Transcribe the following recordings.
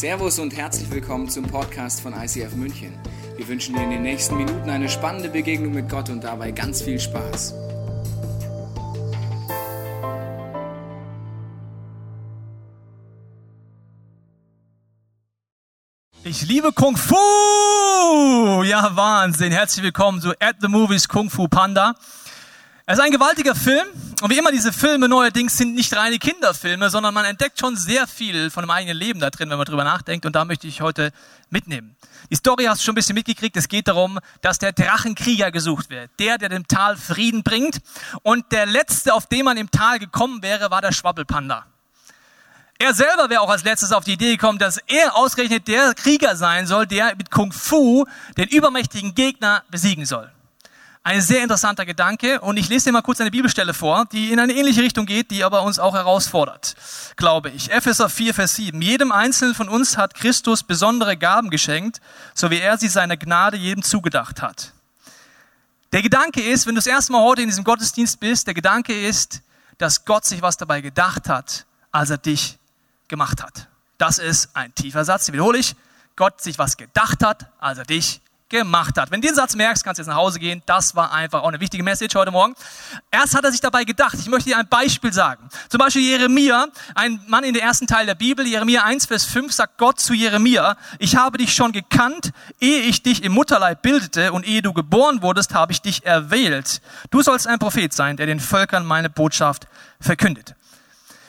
Servus und herzlich willkommen zum Podcast von ICF München. Wir wünschen dir in den nächsten Minuten eine spannende Begegnung mit Gott und dabei ganz viel Spaß. Ich liebe Kung Fu! Ja, Wahnsinn. Herzlich willkommen zu At the Movies Kung Fu Panda. Es ist ein gewaltiger Film und wie immer diese Filme neuerdings sind nicht reine Kinderfilme, sondern man entdeckt schon sehr viel von dem eigenen Leben da drin, wenn man drüber nachdenkt und da möchte ich heute mitnehmen. Die Story hast du schon ein bisschen mitgekriegt. Es geht darum, dass der Drachenkrieger gesucht wird. Der, der dem Tal Frieden bringt. Und der letzte, auf den man im Tal gekommen wäre, war der Schwabbelpanda. Er selber wäre auch als letztes auf die Idee gekommen, dass er ausgerechnet der Krieger sein soll, der mit Kung Fu den übermächtigen Gegner besiegen soll. Ein sehr interessanter Gedanke und ich lese dir mal kurz eine Bibelstelle vor, die in eine ähnliche Richtung geht, die aber uns auch herausfordert, glaube ich. Epheser 4, Vers 7. Jedem Einzelnen von uns hat Christus besondere Gaben geschenkt, so wie er sie seiner Gnade jedem zugedacht hat. Der Gedanke ist, wenn du das erste Mal heute in diesem Gottesdienst bist, der Gedanke ist, dass Gott sich was dabei gedacht hat, als er dich gemacht hat. Das ist ein tiefer Satz, den wiederhole ich. Gott sich was gedacht hat, als er dich gemacht hat. Wenn du den Satz merkst, kannst du jetzt nach Hause gehen. Das war einfach auch eine wichtige Message heute Morgen. Erst hat er sich dabei gedacht. Ich möchte dir ein Beispiel sagen. Zum Beispiel Jeremia, ein Mann in der ersten Teil der Bibel, Jeremia 1, Vers 5, sagt Gott zu Jeremia, ich habe dich schon gekannt, ehe ich dich im Mutterleib bildete und ehe du geboren wurdest, habe ich dich erwählt. Du sollst ein Prophet sein, der den Völkern meine Botschaft verkündet.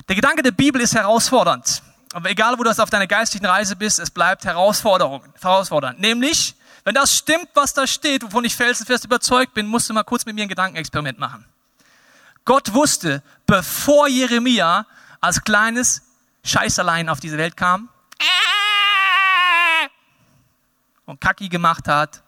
Der Gedanke der Bibel ist herausfordernd. Aber egal, wo du auf deiner geistlichen Reise bist, es bleibt Herausforderung, herausfordernd. Nämlich, wenn das stimmt, was da steht, wovon ich felsenfest überzeugt bin, musst du mal kurz mit mir ein Gedankenexperiment machen. Gott wusste, bevor Jeremia als kleines Scheißerlein auf diese Welt kam und Kacki gemacht hat,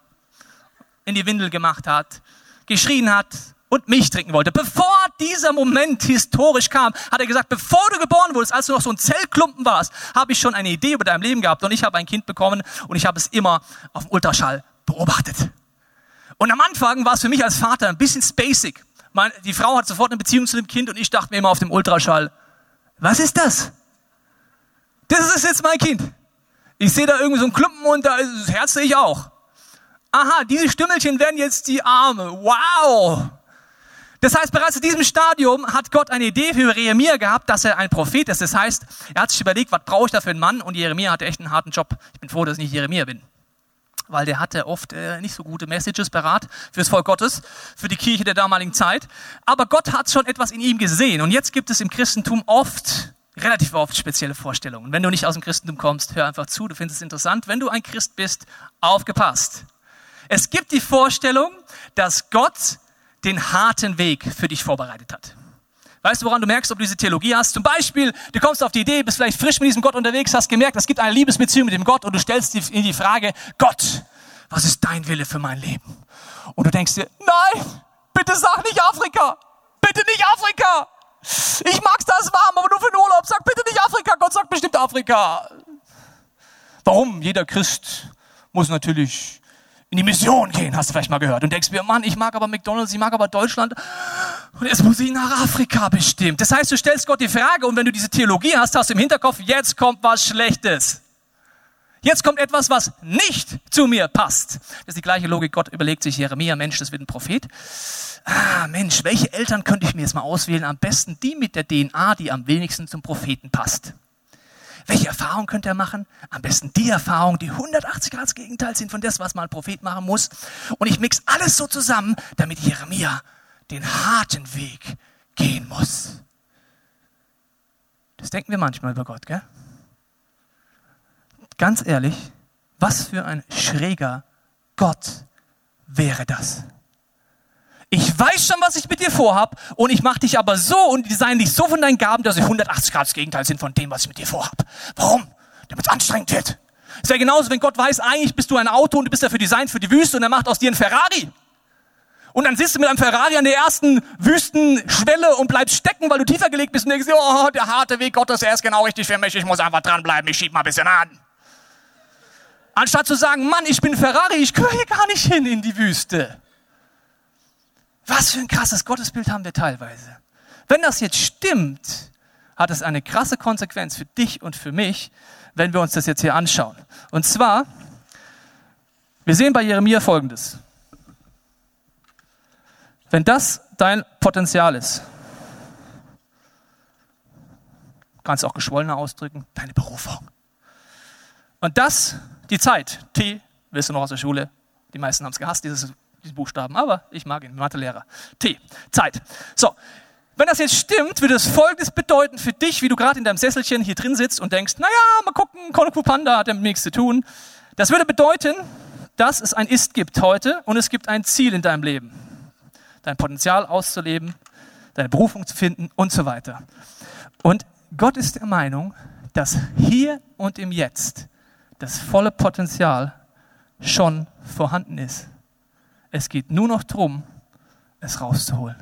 in die Windel gemacht hat, geschrien hat und Milch trinken wollte. Bevor dieser Moment historisch kam, hat er gesagt, bevor du geboren wurdest, als du noch so ein Zellklumpen warst, habe ich schon eine Idee über dein Leben gehabt und ich habe ein Kind bekommen und ich habe es immer auf dem Ultraschall beobachtet. Und am Anfang war es für mich als Vater ein bisschen spacig. die Frau hat sofort eine Beziehung zu dem Kind und ich dachte mir immer auf dem Ultraschall, was ist das? Das ist jetzt mein Kind. Ich sehe da irgendwie so einen Klumpen und da ist das Herz sehe ich auch. Aha, diese Stümmelchen werden jetzt die Arme. Wow! Das heißt, bereits in diesem Stadium hat Gott eine Idee für Jeremia gehabt, dass er ein Prophet ist. Das heißt, er hat sich überlegt, was brauche ich da für einen Mann? Und Jeremia hatte echt einen harten Job. Ich bin froh, dass ich nicht Jeremia bin. Weil der hatte oft äh, nicht so gute Messages parat fürs Volk Gottes, für die Kirche der damaligen Zeit. Aber Gott hat schon etwas in ihm gesehen. Und jetzt gibt es im Christentum oft, relativ oft spezielle Vorstellungen. Wenn du nicht aus dem Christentum kommst, hör einfach zu, du findest es interessant. Wenn du ein Christ bist, aufgepasst. Es gibt die Vorstellung, dass Gott den harten Weg für dich vorbereitet hat. Weißt du, woran du merkst, ob du diese Theologie hast? Zum Beispiel, du kommst auf die Idee, bist vielleicht frisch mit diesem Gott unterwegs, hast gemerkt, es gibt eine Liebesbeziehung mit dem Gott und du stellst dir die Frage, Gott, was ist dein Wille für mein Leben? Und du denkst dir, nein, bitte sag nicht Afrika, bitte nicht Afrika. Ich mag's das warm, aber nur für den Urlaub. Sag bitte nicht Afrika. Gott sagt bestimmt Afrika. Warum? Jeder Christ muss natürlich in die Mission gehen, hast du vielleicht mal gehört. Und denkst mir, Mann, ich mag aber McDonalds, ich mag aber Deutschland. Und jetzt muss ich nach Afrika bestimmt. Das heißt, du stellst Gott die Frage und wenn du diese Theologie hast, hast du im Hinterkopf, jetzt kommt was Schlechtes. Jetzt kommt etwas, was nicht zu mir passt. Das ist die gleiche Logik. Gott überlegt sich, Jeremia, Mensch, das wird ein Prophet. Ah, Mensch, welche Eltern könnte ich mir jetzt mal auswählen? Am besten die mit der DNA, die am wenigsten zum Propheten passt. Welche Erfahrung könnte er machen? Am besten die Erfahrung, die 180 Grad das Gegenteil sind von das, was mal ein Prophet machen muss. Und ich mix alles so zusammen, damit Jeremia den harten Weg gehen muss. Das denken wir manchmal über Gott, gell? Ganz ehrlich, was für ein schräger Gott wäre das? Ich weiß schon, was ich mit dir vorhab und ich mache dich aber so und design dich so von deinen Gaben, dass sie 180 Grad das Gegenteil sind von dem, was ich mit dir vorhab. Warum? Damit es anstrengend wird. Es wäre genauso, wenn Gott weiß, eigentlich bist du ein Auto und du bist dafür designt für die Wüste und er macht aus dir ein Ferrari. Und dann sitzt du mit einem Ferrari an der ersten Wüstenschwelle und bleibst stecken, weil du tiefer gelegt bist und denkst, oh, der harte Weg Gottes, er ist genau richtig für mich, ich muss einfach dranbleiben, ich schieb mal ein bisschen an. Anstatt zu sagen, Mann, ich bin Ferrari, ich gehöre hier gar nicht hin in die Wüste. Was für ein krasses Gottesbild haben wir teilweise. Wenn das jetzt stimmt, hat es eine krasse Konsequenz für dich und für mich, wenn wir uns das jetzt hier anschauen. Und zwar, wir sehen bei Jeremia Folgendes. Wenn das dein Potenzial ist, kannst du auch geschwollener ausdrücken, deine Berufung. Und das, die Zeit, T, wirst du noch aus der Schule, die meisten haben es gehasst, dieses, diese Buchstaben, aber ich mag ihn, Mathelehrer. T, Zeit. So, wenn das jetzt stimmt, würde es Folgendes bedeuten für dich, wie du gerade in deinem Sesselchen hier drin sitzt und denkst, naja, mal gucken, Kung Panda hat damit nichts zu tun. Das würde bedeuten, dass es ein Ist gibt heute und es gibt ein Ziel in deinem Leben. Dein Potenzial auszuleben, deine Berufung zu finden und so weiter. Und Gott ist der Meinung, dass hier und im Jetzt das volle Potenzial schon vorhanden ist. Es geht nur noch darum, es rauszuholen.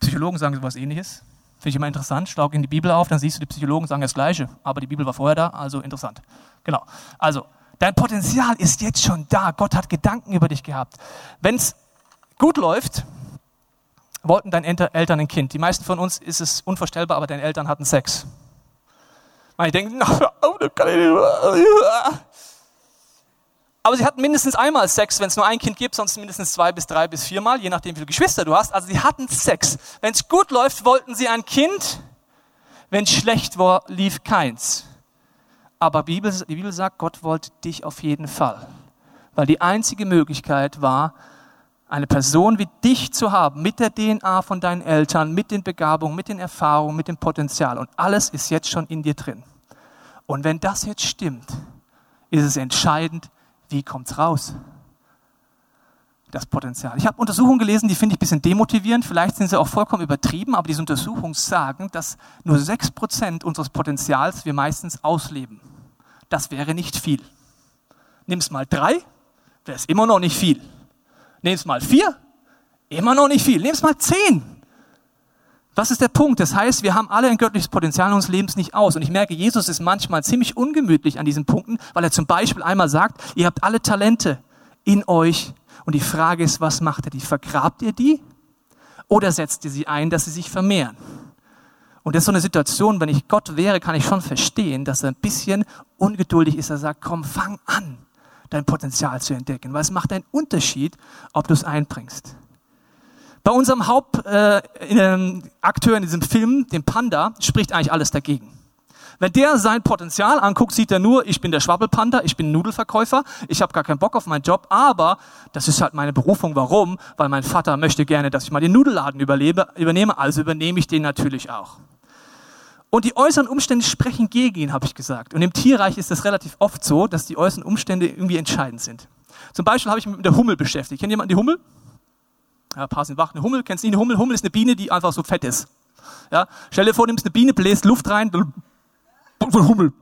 Psychologen sagen sowas ähnliches. Finde ich immer interessant. Schlag in die Bibel auf, dann siehst du, die Psychologen sagen das Gleiche. Aber die Bibel war vorher da, also interessant. Genau. Also, dein Potenzial ist jetzt schon da. Gott hat Gedanken über dich gehabt. Wenn es gut läuft, wollten deine Eltern ein Kind. Die meisten von uns ist es unvorstellbar, aber deine Eltern hatten Sex. Manche denken, oh, das kann ich nicht. Aber sie hatten mindestens einmal Sex, wenn es nur ein Kind gibt, sonst mindestens zwei bis drei bis viermal, je nachdem, wie viele Geschwister du hast. Also sie hatten Sex. Wenn es gut läuft, wollten sie ein Kind. Wenn es schlecht war, lief keins. Aber die Bibel, die Bibel sagt, Gott wollte dich auf jeden Fall. Weil die einzige Möglichkeit war, eine Person wie dich zu haben, mit der DNA von deinen Eltern, mit den Begabungen, mit den Erfahrungen, mit dem Potenzial. Und alles ist jetzt schon in dir drin. Und wenn das jetzt stimmt, ist es entscheidend, wie kommt es raus? Das Potenzial. Ich habe Untersuchungen gelesen, die finde ich ein bisschen demotivierend. Vielleicht sind sie auch vollkommen übertrieben, aber diese Untersuchungen sagen, dass nur 6% unseres Potenzials wir meistens ausleben. Das wäre nicht viel. Nimm es mal drei, wäre es immer noch nicht viel. Nimm es mal vier, immer noch nicht viel. Nimm es mal zehn, was ist der Punkt? Das heißt, wir haben alle ein göttliches Potenzial unseres Lebens nicht aus. Und ich merke, Jesus ist manchmal ziemlich ungemütlich an diesen Punkten, weil er zum Beispiel einmal sagt, ihr habt alle Talente in euch. Und die Frage ist, was macht er die? Vergrabt ihr die? Oder setzt ihr sie ein, dass sie sich vermehren? Und das ist so eine Situation, wenn ich Gott wäre, kann ich schon verstehen, dass er ein bisschen ungeduldig ist. Er sagt, komm, fang an, dein Potenzial zu entdecken. Weil es macht einen Unterschied, ob du es einbringst. Bei unserem Hauptakteur äh, in diesem Film, dem Panda, spricht eigentlich alles dagegen. Wenn der sein Potenzial anguckt, sieht er nur, ich bin der Schwabbelpanda, ich bin Nudelverkäufer, ich habe gar keinen Bock auf meinen Job, aber das ist halt meine Berufung. Warum? Weil mein Vater möchte gerne, dass ich mal den Nudelladen überlebe, übernehme, also übernehme ich den natürlich auch. Und die äußeren Umstände sprechen gegen ihn, habe ich gesagt. Und im Tierreich ist das relativ oft so, dass die äußeren Umstände irgendwie entscheidend sind. Zum Beispiel habe ich mich mit der Hummel beschäftigt. Kennt jemand die Hummel? Ja, paar sind wach. Eine Hummel, kennst du nicht eine Hummel? Hummel ist eine Biene, die einfach so fett ist. Ja, stell dir vor, nimmst eine Biene, bläst Luft rein, Hummel.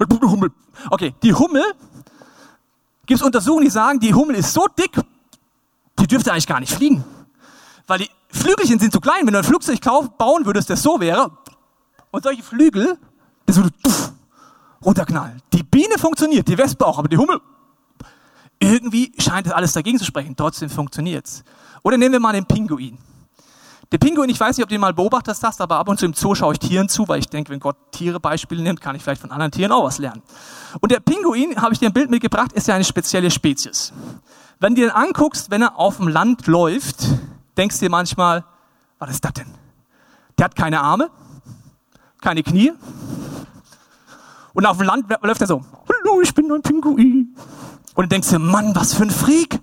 Hummel. Okay, die Hummel, gibt es Untersuchungen, die sagen, die Hummel ist so dick, die dürfte eigentlich gar nicht fliegen. Weil die Flügelchen sind zu klein. Wenn du ein Flugzeug bauen würdest, das so wäre, und solche Flügel, das würde runterknallen. Die Biene funktioniert, die Wespe auch, aber die Hummel, irgendwie scheint es alles dagegen zu sprechen, trotzdem funktioniert es. Oder nehmen wir mal den Pinguin. Der Pinguin, ich weiß nicht, ob du ihn mal beobachtet hast, aber ab und zu im Zoo schaue ich Tieren zu, weil ich denke, wenn Gott Tiere Beispiele nimmt, kann ich vielleicht von anderen Tieren auch was lernen. Und der Pinguin, habe ich dir ein Bild mitgebracht, ist ja eine spezielle Spezies. Wenn du den anguckst, wenn er auf dem Land läuft, denkst du dir manchmal, was ist das denn? Der hat keine Arme, keine Knie. Und auf dem Land läuft er so, ich bin ein Pinguin. Und du denkst dir, Mann, was für ein Freak.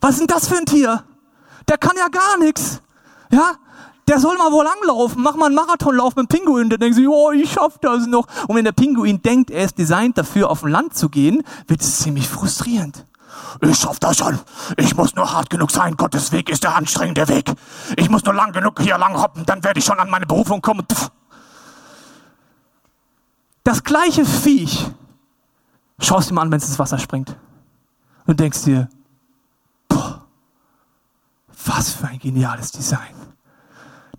Was ist denn das für ein Tier? Der kann ja gar nichts. Ja? Der soll mal wo langlaufen. Mach mal einen Marathonlauf mit dem Pinguin. Der denkt sich, oh, ich schaff das noch. Und wenn der Pinguin denkt, er ist designt dafür, auf dem Land zu gehen, wird es ziemlich frustrierend. Ich schaff das schon. Ich muss nur hart genug sein. Gottes Weg ist der anstrengende Weg. Ich muss nur lang genug hier lang hoppen, dann werde ich schon an meine Berufung kommen. Das gleiche Viech schaust ihm an, wenn es ins Wasser springt. Und denkst dir, boah, was für ein geniales Design.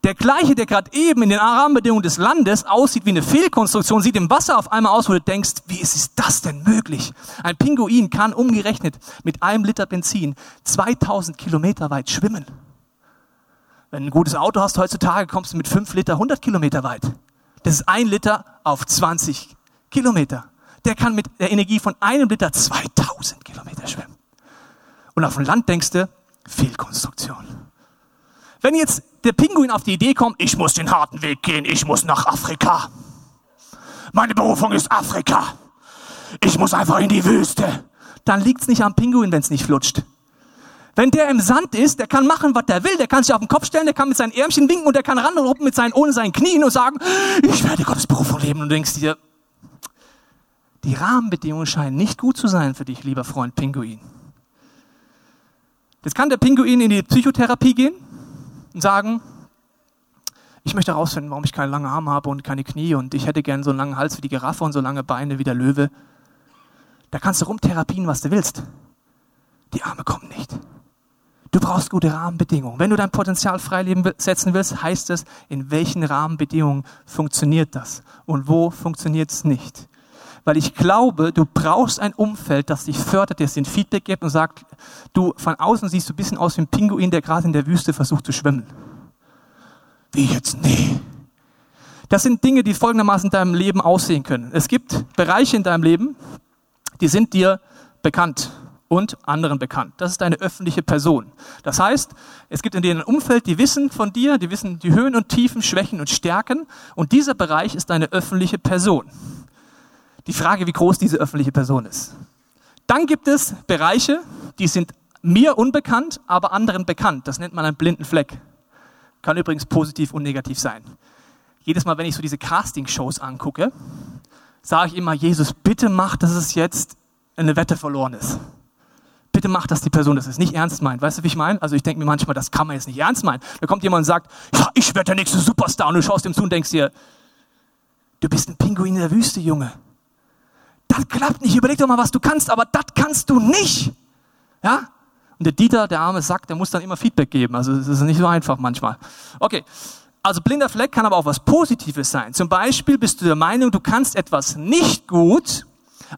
Der gleiche, der gerade eben in den Rahmenbedingungen des Landes aussieht wie eine Fehlkonstruktion, sieht im Wasser auf einmal aus, wo du denkst, wie ist das denn möglich? Ein Pinguin kann umgerechnet mit einem Liter Benzin 2000 Kilometer weit schwimmen. Wenn du ein gutes Auto hast heutzutage, kommst du mit 5 Liter 100 Kilometer weit. Das ist ein Liter auf 20 Kilometer. Der kann mit der Energie von einem Liter 2000 Kilometer schwimmen. Und auf dem Land denkst du, Fehlkonstruktion. Wenn jetzt der Pinguin auf die Idee kommt, ich muss den harten Weg gehen, ich muss nach Afrika. Meine Berufung ist Afrika. Ich muss einfach in die Wüste. Dann liegt's nicht am Pinguin, wenn's nicht flutscht. Wenn der im Sand ist, der kann machen, was der will, der kann sich auf den Kopf stellen, der kann mit seinen Ärmchen winken und der kann ran und ruppen mit seinen, ohne seinen Knien und sagen, ich werde Gottes Berufung leben. Und du denkst dir, die Rahmenbedingungen scheinen nicht gut zu sein für dich, lieber Freund Pinguin. Jetzt kann der Pinguin in die Psychotherapie gehen und sagen, ich möchte herausfinden, warum ich keine langen Arme habe und keine Knie und ich hätte gern so einen langen Hals wie die Giraffe und so lange Beine wie der Löwe. Da kannst du rumtherapien, was du willst. Die Arme kommen nicht. Du brauchst gute Rahmenbedingungen. Wenn du dein Potenzial freileben setzen willst, heißt es, in welchen Rahmenbedingungen funktioniert das und wo funktioniert es nicht. Weil ich glaube, du brauchst ein Umfeld, das dich fördert, das dir Feedback gibt und sagt, du von außen siehst du ein bisschen aus wie ein Pinguin, der gerade in der Wüste versucht zu schwimmen. Wie jetzt? Nee. Das sind Dinge, die folgendermaßen in deinem Leben aussehen können. Es gibt Bereiche in deinem Leben, die sind dir bekannt und anderen bekannt. Das ist eine öffentliche Person. Das heißt, es gibt in dir ein Umfeld, die wissen von dir, die wissen die Höhen und Tiefen, Schwächen und Stärken und dieser Bereich ist eine öffentliche Person. Die Frage, wie groß diese öffentliche Person ist. Dann gibt es Bereiche, die sind mir unbekannt, aber anderen bekannt. Das nennt man einen blinden Fleck. Kann übrigens positiv und negativ sein. Jedes Mal, wenn ich so diese Casting-Shows angucke, sage ich immer, Jesus, bitte mach, dass es jetzt eine Wette verloren ist bitte mach, dass die Person das nicht ernst meint. Weißt du, wie ich meine? Also ich denke mir manchmal, das kann man jetzt nicht ernst meinen. Da kommt jemand und sagt, ja, ich werde der nächste Superstar und du schaust ihm zu und denkst dir, du bist ein Pinguin in der Wüste, Junge. Das klappt nicht. Überleg doch mal, was du kannst, aber das kannst du nicht. Ja? Und der Dieter, der arme Sack, der muss dann immer Feedback geben. Also es ist nicht so einfach manchmal. Okay. Also blinder Fleck kann aber auch was Positives sein. Zum Beispiel bist du der Meinung, du kannst etwas nicht gut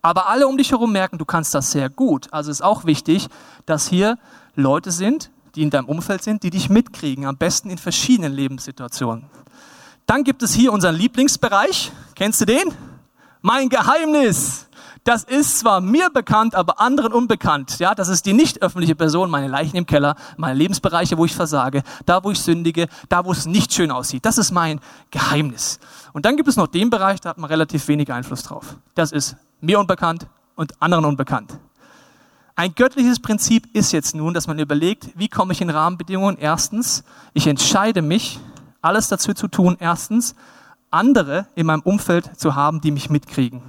aber alle um dich herum merken, du kannst das sehr gut. Also ist auch wichtig, dass hier Leute sind, die in deinem Umfeld sind, die dich mitkriegen, am besten in verschiedenen Lebenssituationen. Dann gibt es hier unseren Lieblingsbereich. Kennst du den? Mein Geheimnis. Das ist zwar mir bekannt, aber anderen unbekannt. Ja, das ist die nicht öffentliche Person, meine Leichen im Keller, meine Lebensbereiche, wo ich versage, da, wo ich sündige, da, wo es nicht schön aussieht. Das ist mein Geheimnis. Und dann gibt es noch den Bereich, da hat man relativ wenig Einfluss drauf. Das ist mir unbekannt und anderen unbekannt. Ein göttliches Prinzip ist jetzt nun, dass man überlegt, wie komme ich in Rahmenbedingungen? Erstens, ich entscheide mich, alles dazu zu tun, erstens, andere in meinem Umfeld zu haben, die mich mitkriegen.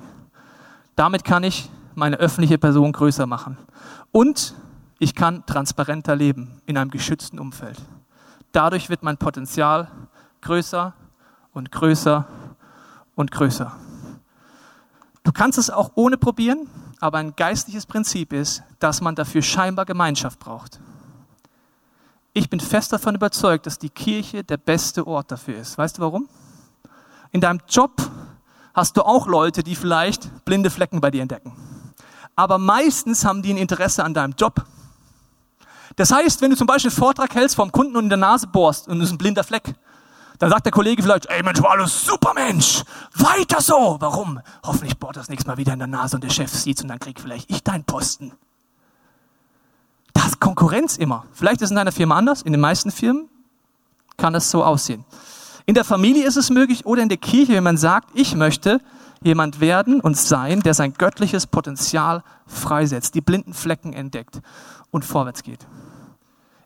Damit kann ich meine öffentliche Person größer machen. Und ich kann transparenter leben in einem geschützten Umfeld. Dadurch wird mein Potenzial größer und größer und größer. Du kannst es auch ohne probieren, aber ein geistliches Prinzip ist, dass man dafür scheinbar Gemeinschaft braucht. Ich bin fest davon überzeugt, dass die Kirche der beste Ort dafür ist. Weißt du warum? In deinem Job hast du auch Leute, die vielleicht blinde Flecken bei dir entdecken. Aber meistens haben die ein Interesse an deinem Job. Das heißt, wenn du zum Beispiel einen Vortrag hältst vom Kunden und in der Nase bohrst und es ist ein blinder Fleck, dann sagt der Kollege vielleicht, ey Mensch, war alles super Mensch, weiter so. Warum? Hoffentlich bohrt das nächste Mal wieder in der Nase und der Chef sieht's und dann krieg vielleicht ich deinen Posten. Das ist Konkurrenz immer. Vielleicht ist es in deiner Firma anders, in den meisten Firmen kann es so aussehen. In der Familie ist es möglich oder in der Kirche, wenn man sagt, ich möchte jemand werden und sein, der sein göttliches Potenzial freisetzt, die blinden Flecken entdeckt und vorwärts geht.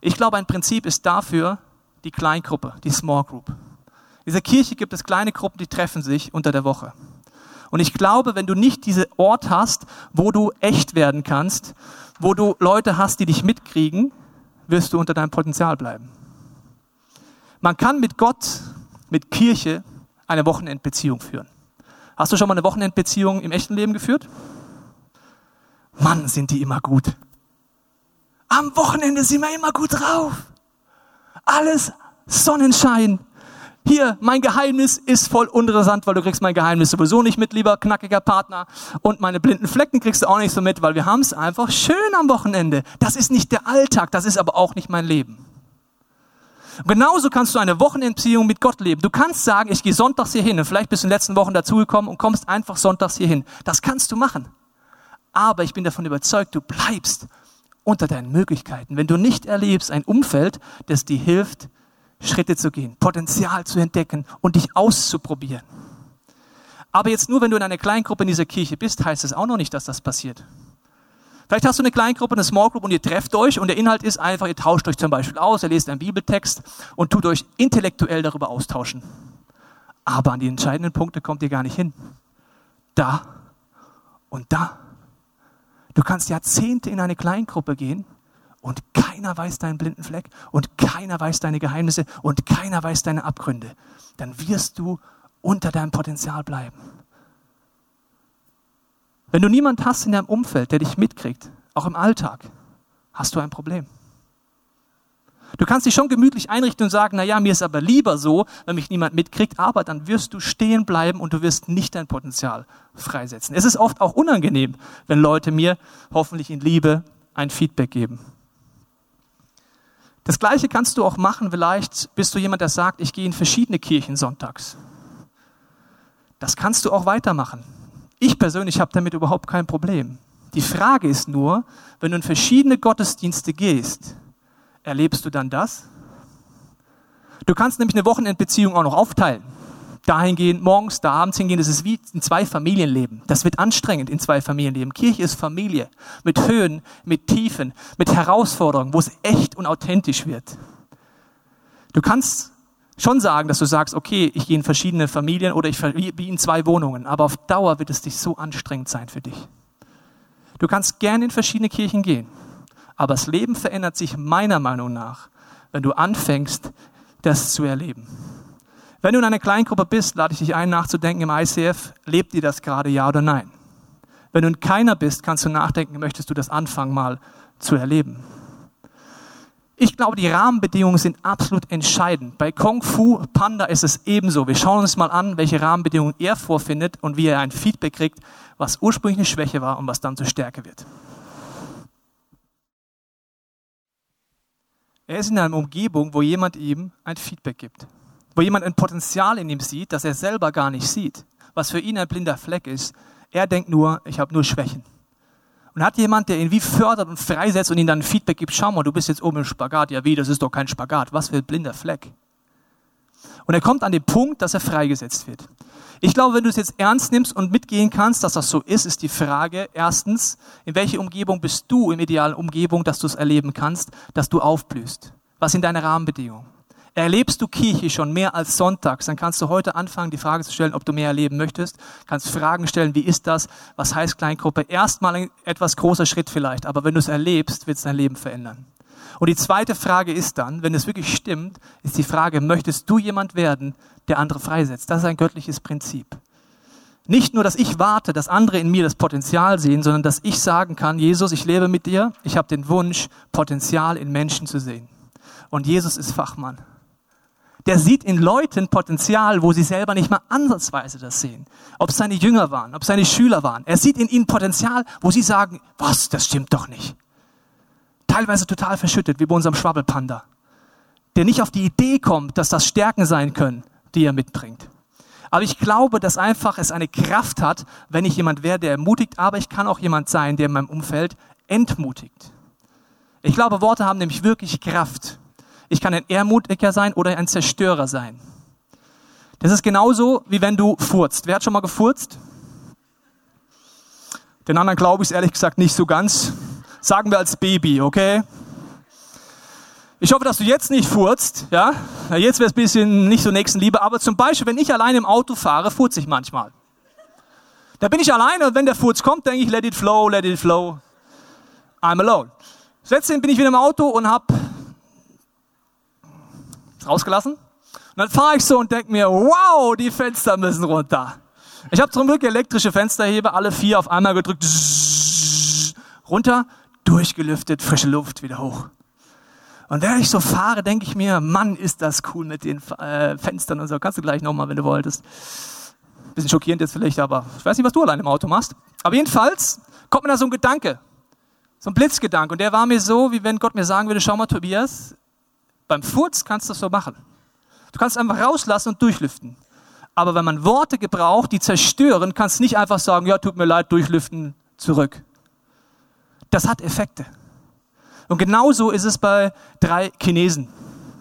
Ich glaube, ein Prinzip ist dafür, die Kleingruppe, die Small Group. In dieser Kirche gibt es kleine Gruppen, die treffen sich unter der Woche. Und ich glaube, wenn du nicht diesen Ort hast, wo du echt werden kannst, wo du Leute hast, die dich mitkriegen, wirst du unter deinem Potenzial bleiben. Man kann mit Gott, mit Kirche eine Wochenendbeziehung führen. Hast du schon mal eine Wochenendbeziehung im echten Leben geführt? Mann, sind die immer gut. Am Wochenende sind wir immer gut drauf. Alles Sonnenschein. Hier, mein Geheimnis ist voll uninteressant, weil du kriegst mein Geheimnis sowieso nicht mit, lieber knackiger Partner. Und meine blinden Flecken kriegst du auch nicht so mit, weil wir haben es einfach schön am Wochenende. Das ist nicht der Alltag, das ist aber auch nicht mein Leben. Und genauso kannst du eine Wochenendbeziehung mit Gott leben. Du kannst sagen, ich gehe sonntags hier hin und vielleicht bist du in den letzten Wochen dazugekommen und kommst einfach sonntags hier hin. Das kannst du machen. Aber ich bin davon überzeugt, du bleibst unter deinen Möglichkeiten. Wenn du nicht erlebst ein Umfeld, das dir hilft, Schritte zu gehen, Potenzial zu entdecken und dich auszuprobieren. Aber jetzt nur, wenn du in einer Kleingruppe in dieser Kirche bist, heißt es auch noch nicht, dass das passiert. Vielleicht hast du eine Kleingruppe, eine Small Group und ihr trefft euch und der Inhalt ist einfach, ihr tauscht euch zum Beispiel aus, ihr lest einen Bibeltext und tut euch intellektuell darüber austauschen. Aber an die entscheidenden Punkte kommt ihr gar nicht hin. Da und da. Du kannst Jahrzehnte in eine Kleingruppe gehen und keiner weiß deinen blinden Fleck und keiner weiß deine Geheimnisse und keiner weiß deine Abgründe. Dann wirst du unter deinem Potenzial bleiben. Wenn du niemand hast in deinem Umfeld, der dich mitkriegt, auch im Alltag, hast du ein Problem. Du kannst dich schon gemütlich einrichten und sagen, na ja, mir ist aber lieber so, wenn mich niemand mitkriegt, aber dann wirst du stehen bleiben und du wirst nicht dein Potenzial freisetzen. Es ist oft auch unangenehm, wenn Leute mir hoffentlich in Liebe ein Feedback geben. Das gleiche kannst du auch machen, vielleicht bist du jemand, der sagt, ich gehe in verschiedene Kirchen sonntags. Das kannst du auch weitermachen. Ich persönlich habe damit überhaupt kein Problem. Die Frage ist nur, wenn du in verschiedene Gottesdienste gehst, erlebst du dann das? Du kannst nämlich eine Wochenendbeziehung auch noch aufteilen. Dahin gehen, morgens, da abends hingehen, das ist wie in zwei Familienleben. Das wird anstrengend in zwei Familienleben. Kirche ist Familie. Mit Höhen, mit Tiefen, mit Herausforderungen, wo es echt und authentisch wird. Du kannst schon sagen, dass du sagst, okay, ich gehe in verschiedene Familien oder ich wie in zwei Wohnungen, aber auf Dauer wird es dich so anstrengend sein für dich. Du kannst gerne in verschiedene Kirchen gehen, aber das Leben verändert sich meiner Meinung nach, wenn du anfängst, das zu erleben. Wenn du in einer Kleingruppe bist, lade ich dich ein, nachzudenken im ICF, lebt ihr das gerade, ja oder nein? Wenn du in keiner bist, kannst du nachdenken, möchtest du das anfangen mal zu erleben. Ich glaube, die Rahmenbedingungen sind absolut entscheidend. Bei Kung Fu Panda ist es ebenso. Wir schauen uns mal an, welche Rahmenbedingungen er vorfindet und wie er ein Feedback kriegt, was ursprünglich eine Schwäche war und was dann zur Stärke wird. Er ist in einer Umgebung, wo jemand ihm ein Feedback gibt, wo jemand ein Potenzial in ihm sieht, das er selber gar nicht sieht, was für ihn ein blinder Fleck ist. Er denkt nur, ich habe nur Schwächen. Und hat jemand, der ihn wie fördert und freisetzt und ihm dann Feedback gibt, schau mal, du bist jetzt oben im Spagat. Ja wie, das ist doch kein Spagat. Was für ein blinder Fleck. Und er kommt an den Punkt, dass er freigesetzt wird. Ich glaube, wenn du es jetzt ernst nimmst und mitgehen kannst, dass das so ist, ist die Frage, erstens, in welche Umgebung bist du, im idealen Umgebung, dass du es erleben kannst, dass du aufblühst? Was sind deine Rahmenbedingungen? Erlebst du Kirche schon mehr als sonntags, dann kannst du heute anfangen, die Frage zu stellen, ob du mehr erleben möchtest. Kannst Fragen stellen, wie ist das? Was heißt Kleingruppe? Erstmal ein etwas großer Schritt vielleicht, aber wenn du es erlebst, wird es dein Leben verändern. Und die zweite Frage ist dann, wenn es wirklich stimmt, ist die Frage, möchtest du jemand werden, der andere freisetzt? Das ist ein göttliches Prinzip. Nicht nur, dass ich warte, dass andere in mir das Potenzial sehen, sondern dass ich sagen kann, Jesus, ich lebe mit dir, ich habe den Wunsch, Potenzial in Menschen zu sehen. Und Jesus ist Fachmann der sieht in Leuten Potenzial, wo sie selber nicht mal ansatzweise das sehen. Ob es seine Jünger waren, ob es seine Schüler waren. Er sieht in ihnen Potenzial, wo sie sagen, was, das stimmt doch nicht. Teilweise total verschüttet, wie bei unserem Schwabbelpanda. Der nicht auf die Idee kommt, dass das Stärken sein können, die er mitbringt. Aber ich glaube, dass einfach es eine Kraft hat, wenn ich jemand wäre, der ermutigt, aber ich kann auch jemand sein, der in meinem Umfeld entmutigt. Ich glaube, Worte haben nämlich wirklich Kraft. Ich kann ein Ermutiger sein oder ein Zerstörer sein. Das ist genauso, wie wenn du furzt. Wer hat schon mal gefurzt? Den anderen glaube ich es ehrlich gesagt nicht so ganz. Sagen wir als Baby, okay? Ich hoffe, dass du jetzt nicht furzt, ja? Jetzt wäre es ein bisschen nicht so Nächstenliebe, aber zum Beispiel, wenn ich allein im Auto fahre, furze ich manchmal. Da bin ich alleine und wenn der Furz kommt, denke ich, let it flow, let it flow. I'm alone. Letztendlich bin ich wieder im Auto und habe rausgelassen. Und dann fahre ich so und denke mir, wow, die Fenster müssen runter. Ich habe zum Glück elektrische Fensterheber, alle vier auf einmal gedrückt, runter, durchgelüftet, frische Luft, wieder hoch. Und während ich so fahre, denke ich mir, Mann, ist das cool mit den äh, Fenstern und so. Kannst du gleich nochmal, wenn du wolltest. Bisschen schockierend jetzt vielleicht, aber ich weiß nicht, was du allein im Auto machst. Aber jedenfalls kommt mir da so ein Gedanke, so ein Blitzgedanke. Und der war mir so, wie wenn Gott mir sagen würde, schau mal, Tobias, Beim Furz kannst du das so machen. Du kannst einfach rauslassen und durchlüften. Aber wenn man Worte gebraucht, die zerstören, kannst du nicht einfach sagen, ja, tut mir leid, durchlüften, zurück. Das hat Effekte. Und genauso ist es bei drei Chinesen.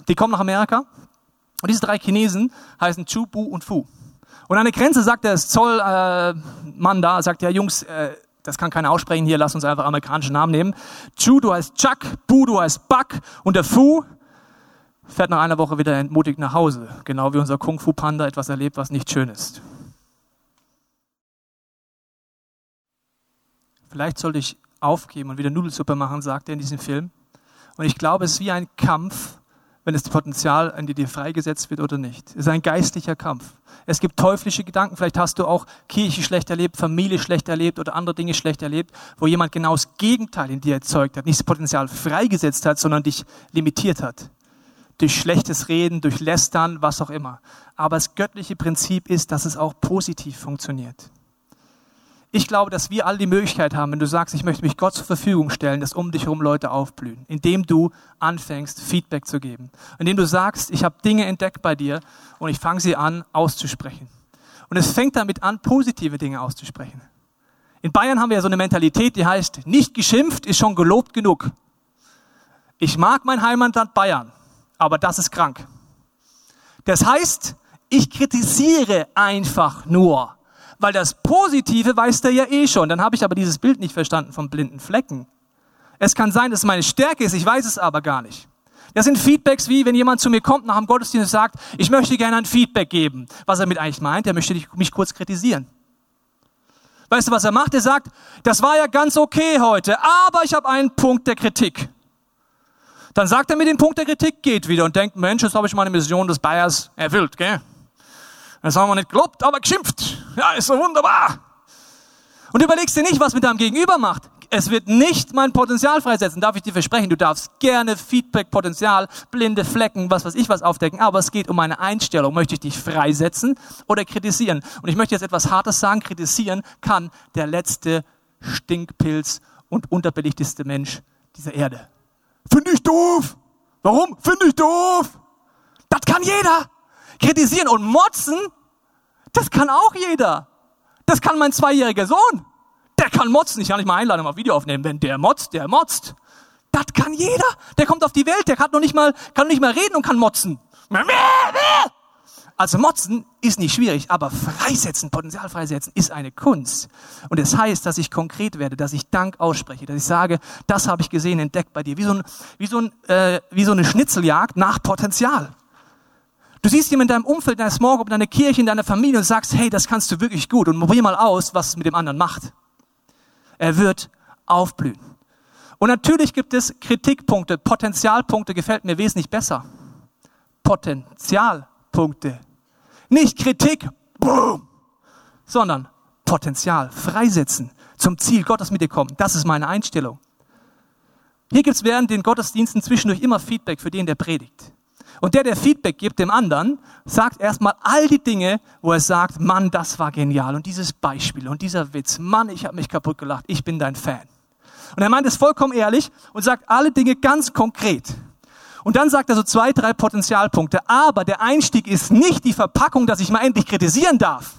Die kommen nach Amerika und diese drei Chinesen heißen Chu, Bu und Fu. Und an der Grenze sagt der Zollmann äh, da, sagt ja, Jungs, äh, das kann keiner aussprechen hier, lass uns einfach amerikanische Namen nehmen. Chu, du heißt Chuck, Bu, du heißt Buck und der Fu fährt nach einer Woche wieder entmutigt nach Hause. Genau wie unser Kung Fu Panda etwas erlebt, was nicht schön ist. Vielleicht sollte ich aufgeben und wieder Nudelsuppe machen, sagt er in diesem Film. Und ich glaube, es ist wie ein Kampf, wenn das Potenzial an dir freigesetzt wird oder nicht. Es ist ein geistlicher Kampf. Es gibt teuflische Gedanken. Vielleicht hast du auch Kirche schlecht erlebt, Familie schlecht erlebt oder andere Dinge schlecht erlebt, wo jemand genau das Gegenteil in dir erzeugt hat. Nicht das Potenzial freigesetzt hat, sondern dich limitiert hat. Durch schlechtes Reden, durch Lästern, was auch immer. Aber das göttliche Prinzip ist, dass es auch positiv funktioniert. Ich glaube, dass wir alle die Möglichkeit haben, wenn du sagst, ich möchte mich Gott zur Verfügung stellen, dass um dich herum Leute aufblühen, indem du anfängst, Feedback zu geben. Indem du sagst, ich habe Dinge entdeckt bei dir und ich fange sie an auszusprechen. Und es fängt damit an, positive Dinge auszusprechen. In Bayern haben wir ja so eine Mentalität, die heißt, nicht geschimpft ist schon gelobt genug. Ich mag mein Heimatland Bayern, aber das ist krank. Das heißt, ich kritisiere einfach nur weil das Positive weiß der ja eh schon. Dann habe ich aber dieses Bild nicht verstanden vom blinden Flecken. Es kann sein, dass es meine Stärke ist, ich weiß es aber gar nicht. Das sind Feedbacks wie, wenn jemand zu mir kommt nach dem Gottesdienst und sagt, ich möchte gerne ein Feedback geben. Was er mit eigentlich meint, er möchte mich kurz kritisieren. Weißt du, was er macht? Er sagt, das war ja ganz okay heute, aber ich habe einen Punkt der Kritik. Dann sagt er mir den Punkt der Kritik, geht wieder und denkt, Mensch, jetzt habe ich meine Mission des Bayers erfüllt, gell? Das haben wir nicht gelobt, aber geschimpft. Ja, ist so wunderbar. Und überlegst dir nicht, was mit deinem Gegenüber macht. Es wird nicht mein Potenzial freisetzen, darf ich dir versprechen. Du darfst gerne Feedback, Potenzial, blinde Flecken, was weiß ich was aufdecken. Aber es geht um meine Einstellung. Möchte ich dich freisetzen oder kritisieren? Und ich möchte jetzt etwas Hartes sagen. Kritisieren kann der letzte Stinkpilz und unterbelichteste Mensch dieser Erde. Finde ich doof. Warum? Finde ich doof. Das kann jeder. Kritisieren und motzen, das kann auch jeder. Das kann mein zweijähriger Sohn. Der kann motzen. Ich kann nicht mal einladen, mal Video aufnehmen. Wenn der motzt, der motzt. Das kann jeder. Der kommt auf die Welt, der kann noch nicht mal, kann nicht mal reden und kann motzen. Also motzen ist nicht schwierig, aber freisetzen, Potenzial freisetzen ist eine Kunst. Und es das heißt, dass ich konkret werde, dass ich Dank ausspreche, dass ich sage, das habe ich gesehen, entdeckt bei dir. Wie so, ein, wie, so ein, äh, wie so eine Schnitzeljagd nach Potenzial. Du siehst jemanden in deinem Umfeld, in deiner Small in deiner Kirche, in deiner Familie und sagst, hey, das kannst du wirklich gut und probier mal aus, was es mit dem anderen macht. Er wird aufblühen. Und natürlich gibt es Kritikpunkte, Potenzialpunkte gefällt mir wesentlich besser. Potenzialpunkte. Nicht Kritik, boom, sondern Potenzial, freisetzen, zum Ziel Gottes mit dir kommen. Das ist meine Einstellung. Hier gibt es während den Gottesdiensten zwischendurch immer Feedback für den, der predigt. Und der, der Feedback gibt dem anderen, sagt erstmal all die Dinge, wo er sagt, Mann, das war genial. Und dieses Beispiel und dieser Witz, Mann, ich habe mich kaputt gelacht, ich bin dein Fan. Und er meint es vollkommen ehrlich und sagt alle Dinge ganz konkret. Und dann sagt er so zwei, drei Potenzialpunkte. Aber der Einstieg ist nicht die Verpackung, dass ich mal endlich kritisieren darf.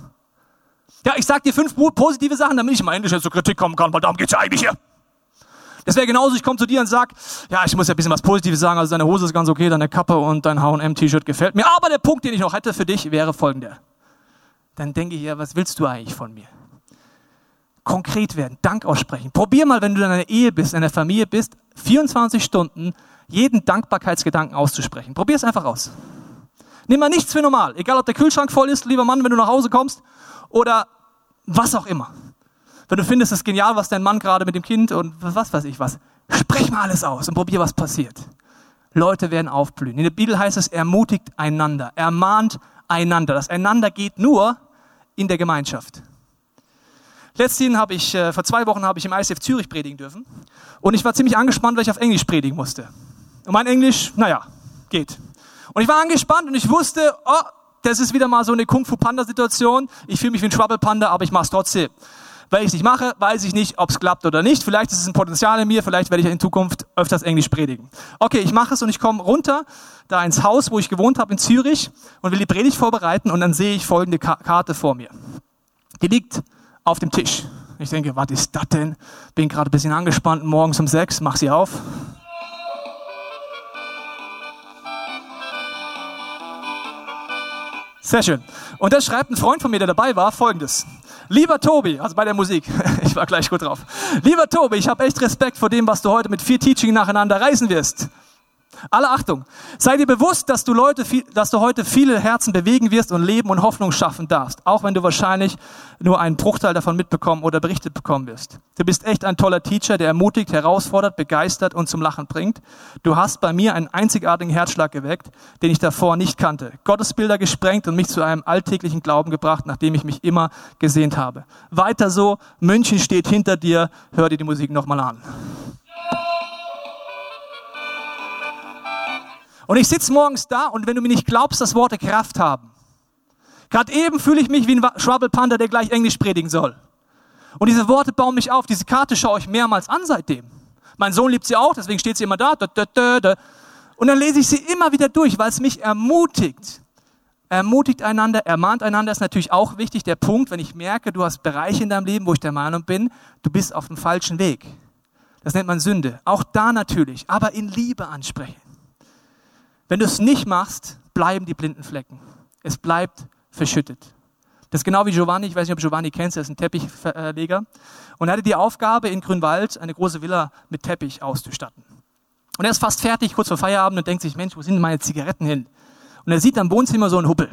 Ja, ich sag dir fünf positive Sachen, damit ich mal endlich zur Kritik kommen kann, weil darum geht's ja eigentlich hier. Das wäre genauso, ich komme zu dir und sag, ja, ich muss ja ein bisschen was Positives sagen, also deine Hose ist ganz okay, deine Kappe und dein H&M-T-Shirt gefällt mir. Aber der Punkt, den ich noch hätte für dich, wäre folgender. Dann denke ich ja, was willst du eigentlich von mir? Konkret werden, Dank aussprechen. Probier mal, wenn du in einer Ehe bist, in einer Familie bist, 24 Stunden jeden Dankbarkeitsgedanken auszusprechen. Probier es einfach aus. Nimm mal nichts für normal. Egal, ob der Kühlschrank voll ist, lieber Mann, wenn du nach Hause kommst, oder was auch immer. Wenn du findest, es genial, was dein Mann gerade mit dem Kind und was weiß ich was. Sprech mal alles aus und probier, was passiert. Leute werden aufblühen. In der Bibel heißt es, ermutigt einander, ermahnt einander. Das einander geht nur in der Gemeinschaft. Letztens habe ich, äh, vor zwei Wochen habe ich im ICF Zürich predigen dürfen. Und ich war ziemlich angespannt, weil ich auf Englisch predigen musste. Und mein Englisch, naja, geht. Und ich war angespannt und ich wusste, oh, das ist wieder mal so eine Kung Fu Panda Situation. Ich fühle mich wie ein Schwabbelpanda, aber ich mache es trotzdem Weil ich es nicht mache, weiß ich nicht, ob es klappt oder nicht. Vielleicht ist es ein Potenzial in mir, vielleicht werde ich in Zukunft öfters Englisch predigen. Okay, ich mache es und ich komme runter da ins Haus, wo ich gewohnt habe in Zürich und will die Predigt vorbereiten und dann sehe ich folgende Karte vor mir. Die liegt auf dem Tisch. Ich denke, was ist das denn? Bin gerade ein bisschen angespannt, morgens um sechs, mach sie auf. Sehr schön. Und da schreibt ein Freund von mir, der dabei war, folgendes. Lieber Tobi, also bei der Musik, ich war gleich gut drauf. Lieber Tobi, ich habe echt Respekt vor dem, was du heute mit vier Teaching nacheinander reisen wirst. Alle Achtung. Sei dir bewusst, dass du, Leute, dass du heute viele Herzen bewegen wirst und Leben und Hoffnung schaffen darfst. Auch wenn du wahrscheinlich nur einen Bruchteil davon mitbekommen oder berichtet bekommen wirst. Du bist echt ein toller Teacher, der ermutigt, herausfordert, begeistert und zum Lachen bringt. Du hast bei mir einen einzigartigen Herzschlag geweckt, den ich davor nicht kannte. Gottesbilder gesprengt und mich zu einem alltäglichen Glauben gebracht, nachdem ich mich immer gesehnt habe. Weiter so. München steht hinter dir. Hör dir die Musik nochmal an. Und ich sitze morgens da und wenn du mir nicht glaubst, dass Worte Kraft haben. Gerade eben fühle ich mich wie ein Schwabbelpanda, der gleich Englisch predigen soll. Und diese Worte bauen mich auf. Diese Karte schaue ich mehrmals an seitdem. Mein Sohn liebt sie auch, deswegen steht sie immer da. Und dann lese ich sie immer wieder durch, weil es mich ermutigt. Ermutigt einander, ermahnt einander ist natürlich auch wichtig. Der Punkt, wenn ich merke, du hast Bereiche in deinem Leben, wo ich der Meinung bin, du bist auf dem falschen Weg. Das nennt man Sünde. Auch da natürlich, aber in Liebe ansprechen. Wenn du es nicht machst, bleiben die blinden Flecken. Es bleibt verschüttet. Das ist genau wie Giovanni, ich weiß nicht, ob Giovanni kennst, er ist ein Teppichleger. Und er hatte die Aufgabe, in Grünwald eine große Villa mit Teppich auszustatten. Und er ist fast fertig, kurz vor Feierabend, und denkt sich, Mensch, wo sind meine Zigaretten hin? Und er sieht am Wohnzimmer so einen Huppel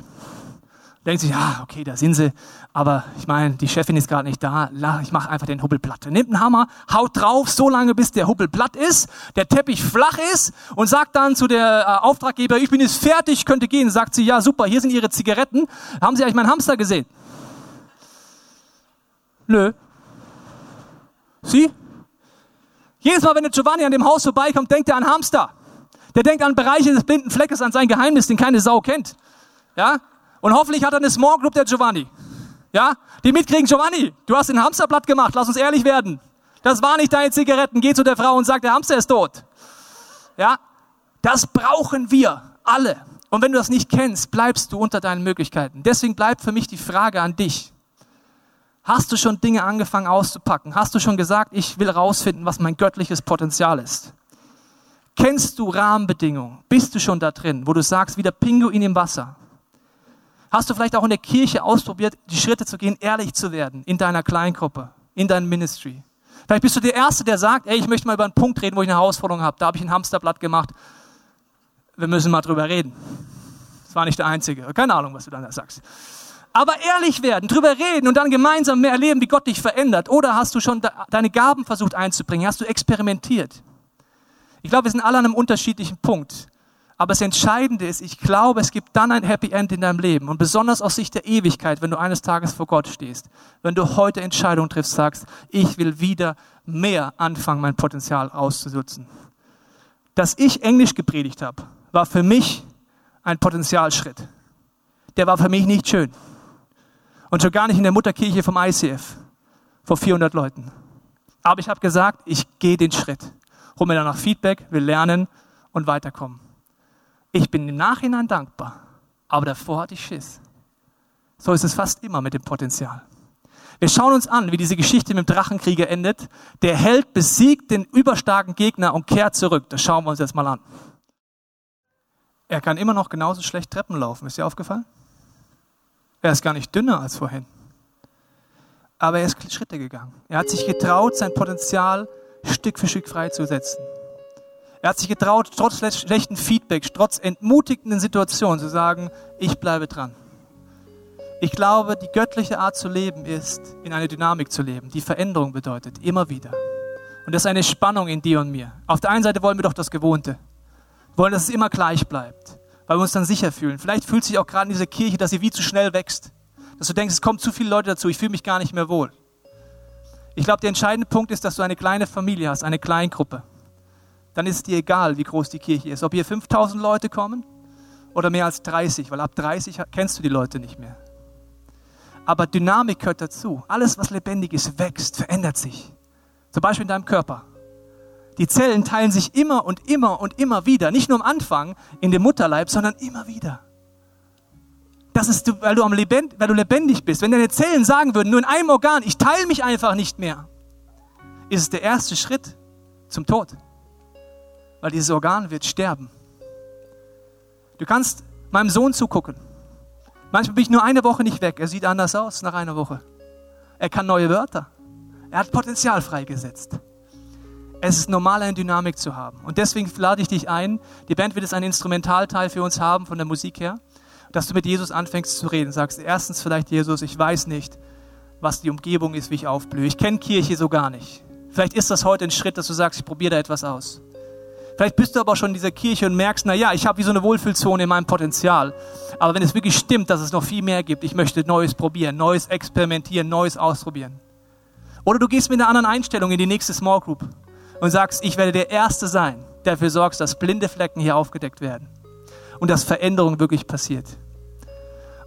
denkt sich, ja, okay, da sind sie, aber ich meine, die Chefin ist gerade nicht da, ich mache einfach den Hubbel platt. Nimmt einen Hammer, haut drauf, so lange bis der Hubbel platt ist, der Teppich flach ist und sagt dann zu der äh, Auftraggeber, ich bin jetzt fertig, könnte gehen. Sagt sie, ja, super, hier sind Ihre Zigaretten. Haben Sie eigentlich meinen Hamster gesehen? Nö. Sie? Jedes Mal, wenn der Giovanni an dem Haus vorbeikommt, denkt er an Hamster. Der denkt an Bereiche des blinden Fleckes, an sein Geheimnis, den keine Sau kennt. Ja? Und hoffentlich hat er eine Small Group, der Giovanni. Ja? Die mitkriegen, Giovanni, du hast den Hamsterblatt gemacht, lass uns ehrlich werden. Das war nicht deine Zigaretten. Geh zu der Frau und sag, der Hamster ist tot. Ja? Das brauchen wir alle. Und wenn du das nicht kennst, bleibst du unter deinen Möglichkeiten. Deswegen bleibt für mich die Frage an dich. Hast du schon Dinge angefangen auszupacken? Hast du schon gesagt, ich will rausfinden, was mein göttliches Potenzial ist? Kennst du Rahmenbedingungen? Bist du schon da drin, wo du sagst, wie der Pinguin im Wasser? Hast du vielleicht auch in der Kirche ausprobiert, die Schritte zu gehen, ehrlich zu werden in deiner Kleingruppe, in deinem Ministry? Vielleicht bist du der Erste, der sagt, ey, ich möchte mal über einen Punkt reden, wo ich eine Herausforderung habe. Da habe ich ein Hamsterblatt gemacht. Wir müssen mal drüber reden. Das war nicht der Einzige. Keine Ahnung, was du dann da sagst. Aber ehrlich werden, drüber reden und dann gemeinsam mehr erleben, wie Gott dich verändert. Oder hast du schon deine Gaben versucht einzubringen? Hast du experimentiert? Ich glaube, wir sind alle an einem unterschiedlichen Punkt. Aber das Entscheidende ist, ich glaube, es gibt dann ein Happy End in deinem Leben. Und besonders aus Sicht der Ewigkeit, wenn du eines Tages vor Gott stehst. Wenn du heute Entscheidungen triffst, sagst, ich will wieder mehr anfangen, mein Potenzial auszunutzen. Dass ich Englisch gepredigt habe, war für mich ein Potenzialschritt. Der war für mich nicht schön. Und schon gar nicht in der Mutterkirche vom ICF vor 400 Leuten. Aber ich habe gesagt, ich gehe den Schritt. Hol mir danach Feedback, will lernen und weiterkommen. Ich bin im Nachhinein dankbar, aber davor hatte ich Schiss. So ist es fast immer mit dem Potenzial. Wir schauen uns an, wie diese Geschichte mit dem Drachenkrieger endet. Der Held besiegt den überstarken Gegner und kehrt zurück. Das schauen wir uns jetzt mal an. Er kann immer noch genauso schlecht Treppen laufen. Ist dir aufgefallen? Er ist gar nicht dünner als vorhin. Aber er ist Schritte gegangen. Er hat sich getraut, sein Potenzial Stück für Stück freizusetzen. Er hat sich getraut, trotz schlechten Feedback, trotz entmutigenden Situationen zu sagen, ich bleibe dran. Ich glaube, die göttliche Art zu leben ist, in eine Dynamik zu leben, die Veränderung bedeutet, immer wieder. Und das ist eine Spannung in dir und mir. Auf der einen Seite wollen wir doch das Gewohnte. Wir wollen, dass es immer gleich bleibt, weil wir uns dann sicher fühlen. Vielleicht fühlt sich auch gerade in dieser Kirche, dass sie wie zu schnell wächst. Dass du denkst, es kommen zu viele Leute dazu, ich fühle mich gar nicht mehr wohl. Ich glaube, der entscheidende Punkt ist, dass du eine kleine Familie hast, eine Kleingruppe dann ist es dir egal, wie groß die Kirche ist. Ob hier 5000 Leute kommen oder mehr als 30, weil ab 30 kennst du die Leute nicht mehr. Aber Dynamik gehört dazu. Alles, was lebendig ist, wächst, verändert sich. Zum Beispiel in deinem Körper. Die Zellen teilen sich immer und immer und immer wieder. Nicht nur am Anfang in dem Mutterleib, sondern immer wieder. Das ist, weil du, am lebend, weil du lebendig bist. Wenn deine Zellen sagen würden, nur in einem Organ, ich teile mich einfach nicht mehr, ist es der erste Schritt zum Tod. Weil dieses Organ wird sterben. Du kannst meinem Sohn zugucken. Manchmal bin ich nur eine Woche nicht weg. Er sieht anders aus nach einer Woche. Er kann neue Wörter. Er hat Potenzial freigesetzt. Es ist normal, eine Dynamik zu haben. Und deswegen lade ich dich ein. Die Band wird jetzt einen Instrumentalteil für uns haben von der Musik her, dass du mit Jesus anfängst zu reden. Sagst erstens vielleicht Jesus, ich weiß nicht, was die Umgebung ist, wie ich aufblühe. Ich kenne Kirche so gar nicht. Vielleicht ist das heute ein Schritt, dass du sagst, ich probiere da etwas aus. Vielleicht bist du aber schon in dieser Kirche und merkst, na ja, ich habe wie so eine Wohlfühlzone in meinem Potenzial. Aber wenn es wirklich stimmt, dass es noch viel mehr gibt, ich möchte Neues probieren, Neues experimentieren, Neues ausprobieren. Oder du gehst mit einer anderen Einstellung in die nächste Small Group und sagst, ich werde der Erste sein, der dafür sorgt, dass blinde Flecken hier aufgedeckt werden und dass Veränderung wirklich passiert.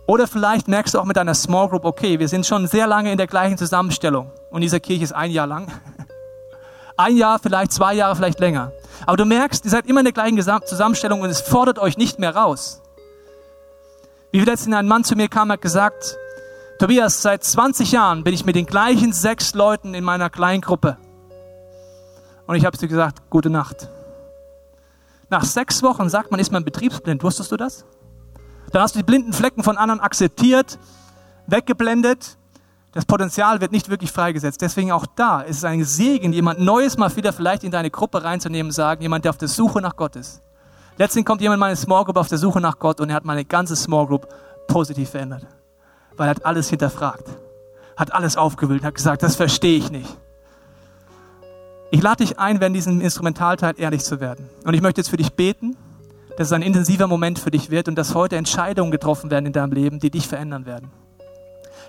Oder vielleicht merkst du auch mit deiner Small Group, okay, wir sind schon sehr lange in der gleichen Zusammenstellung und diese Kirche ist ein Jahr lang. Ein Jahr, vielleicht zwei Jahre, vielleicht länger. Aber du merkst, ihr seid immer in der gleichen Zusammenstellung und es fordert euch nicht mehr raus. Wie letztens ein Mann zu mir kam, hat gesagt, Tobias, seit 20 Jahren bin ich mit den gleichen sechs Leuten in meiner kleinen Gruppe. Und ich habe zu gesagt, gute Nacht. Nach sechs Wochen sagt man, ist man betriebsblind. Wusstest du das? Dann hast du die blinden Flecken von anderen akzeptiert, weggeblendet das Potenzial wird nicht wirklich freigesetzt. Deswegen auch da ist es ein Segen, jemand Neues mal wieder vielleicht in deine Gruppe reinzunehmen, sagen, jemand, der auf der Suche nach Gott ist. Letztendlich kommt jemand in meine Small Group auf der Suche nach Gott und er hat meine ganze Small Group positiv verändert. Weil er hat alles hinterfragt, hat alles aufgewühlt, hat gesagt, das verstehe ich nicht. Ich lade dich ein, während diesem Instrumentalteil ehrlich zu werden. Und ich möchte jetzt für dich beten, dass es ein intensiver Moment für dich wird und dass heute Entscheidungen getroffen werden in deinem Leben, die dich verändern werden.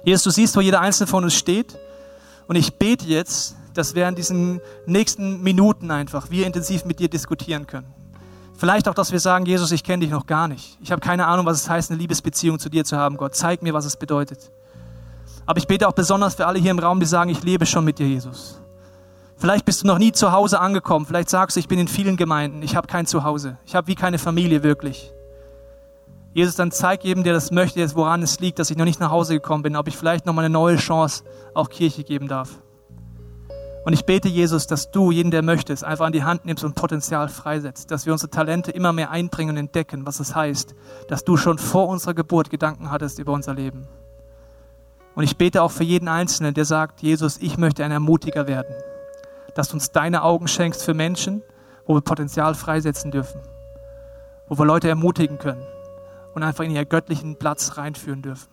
Jesus, du siehst, wo jeder einzelne von uns steht. Und ich bete jetzt, dass während diesen nächsten Minuten einfach wir intensiv mit dir diskutieren können. Vielleicht auch, dass wir sagen, Jesus, ich kenne dich noch gar nicht. Ich habe keine Ahnung, was es heißt, eine Liebesbeziehung zu dir zu haben. Gott, zeig mir, was es bedeutet. Aber ich bete auch besonders für alle hier im Raum, die sagen, ich lebe schon mit dir, Jesus. Vielleicht bist du noch nie zu Hause angekommen. Vielleicht sagst du, ich bin in vielen Gemeinden. Ich habe kein Zuhause. Ich habe wie keine Familie wirklich. Jesus, dann zeig jedem, der das möchte, jetzt woran es liegt, dass ich noch nicht nach Hause gekommen bin, ob ich vielleicht noch mal eine neue Chance auch Kirche geben darf. Und ich bete, Jesus, dass du jeden, der möchte, es einfach an die Hand nimmst und Potenzial freisetzt, dass wir unsere Talente immer mehr einbringen und entdecken, was es heißt, dass du schon vor unserer Geburt Gedanken hattest über unser Leben. Und ich bete auch für jeden Einzelnen, der sagt, Jesus, ich möchte ein Ermutiger werden, dass du uns deine Augen schenkst für Menschen, wo wir Potenzial freisetzen dürfen, wo wir Leute ermutigen können, und einfach in ihr göttlichen Platz reinführen dürfen.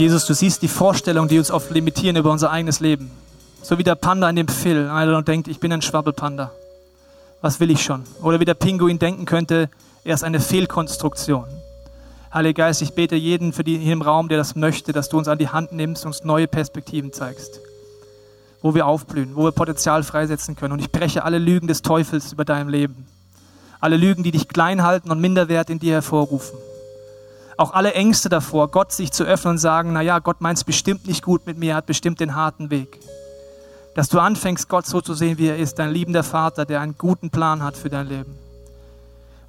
Jesus, du siehst die Vorstellungen, die uns oft limitieren über unser eigenes Leben. So wie der Panda in dem Film, einer denkt, ich bin ein Schwabbelpanda. Was will ich schon? Oder wie der Pinguin denken könnte, er ist eine Fehlkonstruktion. Heiliger Geist, ich bete jeden für die hier im Raum, der das möchte, dass du uns an die Hand nimmst und uns neue Perspektiven zeigst. Wo wir aufblühen, wo wir Potenzial freisetzen können. Und ich breche alle Lügen des Teufels über deinem Leben. Alle Lügen, die dich klein halten und Minderwert in dir hervorrufen auch alle Ängste davor, Gott sich zu öffnen und sagen, naja, Gott meint es bestimmt nicht gut mit mir, hat bestimmt den harten Weg. Dass du anfängst, Gott so zu sehen, wie er ist, dein liebender Vater, der einen guten Plan hat für dein Leben.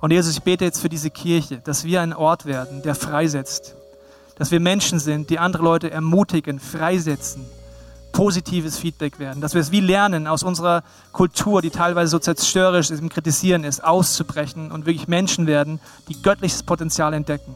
Und Jesus, ich bete jetzt für diese Kirche, dass wir ein Ort werden, der freisetzt. Dass wir Menschen sind, die andere Leute ermutigen, freisetzen, positives Feedback werden. Dass wir es wie lernen, aus unserer Kultur, die teilweise so zerstörerisch ist, im Kritisieren ist, auszubrechen und wirklich Menschen werden, die göttliches Potenzial entdecken.